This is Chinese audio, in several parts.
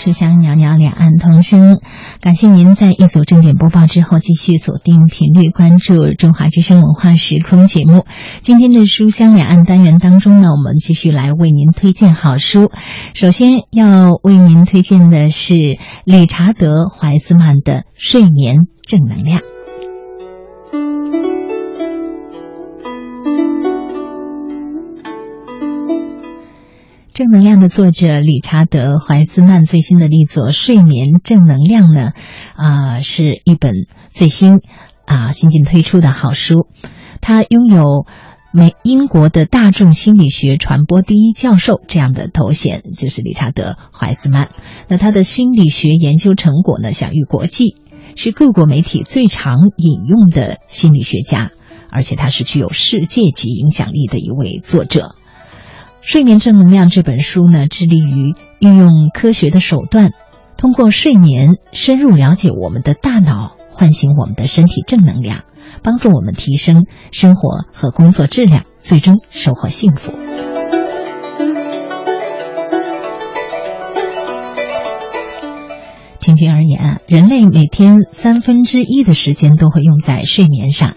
书香袅袅两岸同声，感谢您在一组正点播报之后继续锁定频率关注中华之声文化时空节目。今天的书香两岸单元当中呢，我们继续来为您推荐好书。首先要为您推荐的是理查德·怀斯曼的《睡眠正能量》。正能量的作者理查德·怀斯曼最新的力作《睡眠正能量》呢，啊、是一本最新啊、新近推出的好书。他拥有美英国的大众心理学传播第一教授这样的头衔，就是理查德·怀斯曼。那他的心理学研究成果呢，享誉国际，是各国媒体最常引用的心理学家，而且他是具有世界级影响力的一位作者。《睡眠正能量》这本书呢，致力于运用科学的手段，通过睡眠深入了解我们的大脑，唤醒我们的身体正能量，帮助我们提升生活和工作质量，最终收获幸福。平均而言啊，人类每天三分之一的时间都会用在睡眠上，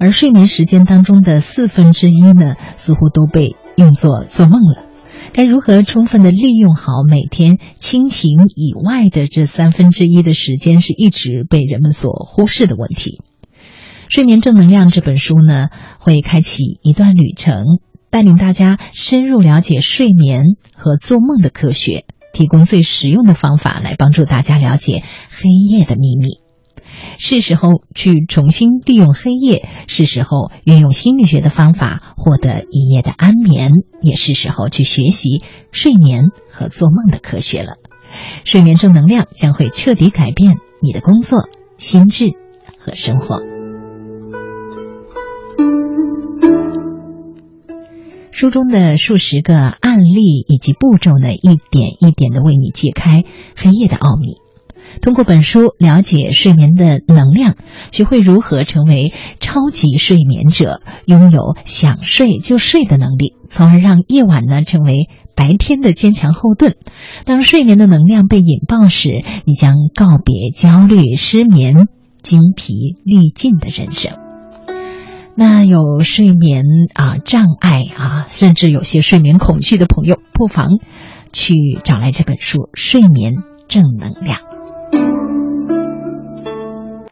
而睡眠时间当中的四分之一呢，似乎都被用作做梦了。该如何充分的利用好每天清醒以外的这三分之一的时间，是一直被人们所忽视的问题。《睡眠正能量》这本书呢，会开启一段旅程，带领大家深入了解睡眠和做梦的科学，提供最实用的方法来帮助大家了解黑夜的秘密。是时候去重新利用黑夜，是时候运用心理学的方法获得一夜的安眠，也是时候去学习睡眠和做梦的科学了。睡眠正能量将会彻底改变你的工作、心智和生活。书中的数十个案例以及步骤呢，一点一点的为你揭开黑夜的奥秘。通过本书了解睡眠的能量，学会如何成为超级睡眠者，拥有想睡就睡的能力，从而让夜晚呢成为白天的坚强后盾。当睡眠的能量被引爆时，你将告别焦虑、失眠、精疲力尽的人生。那有睡眠啊障碍啊，甚至有些睡眠恐惧的朋友，不妨去找来这本书《睡眠正能量》。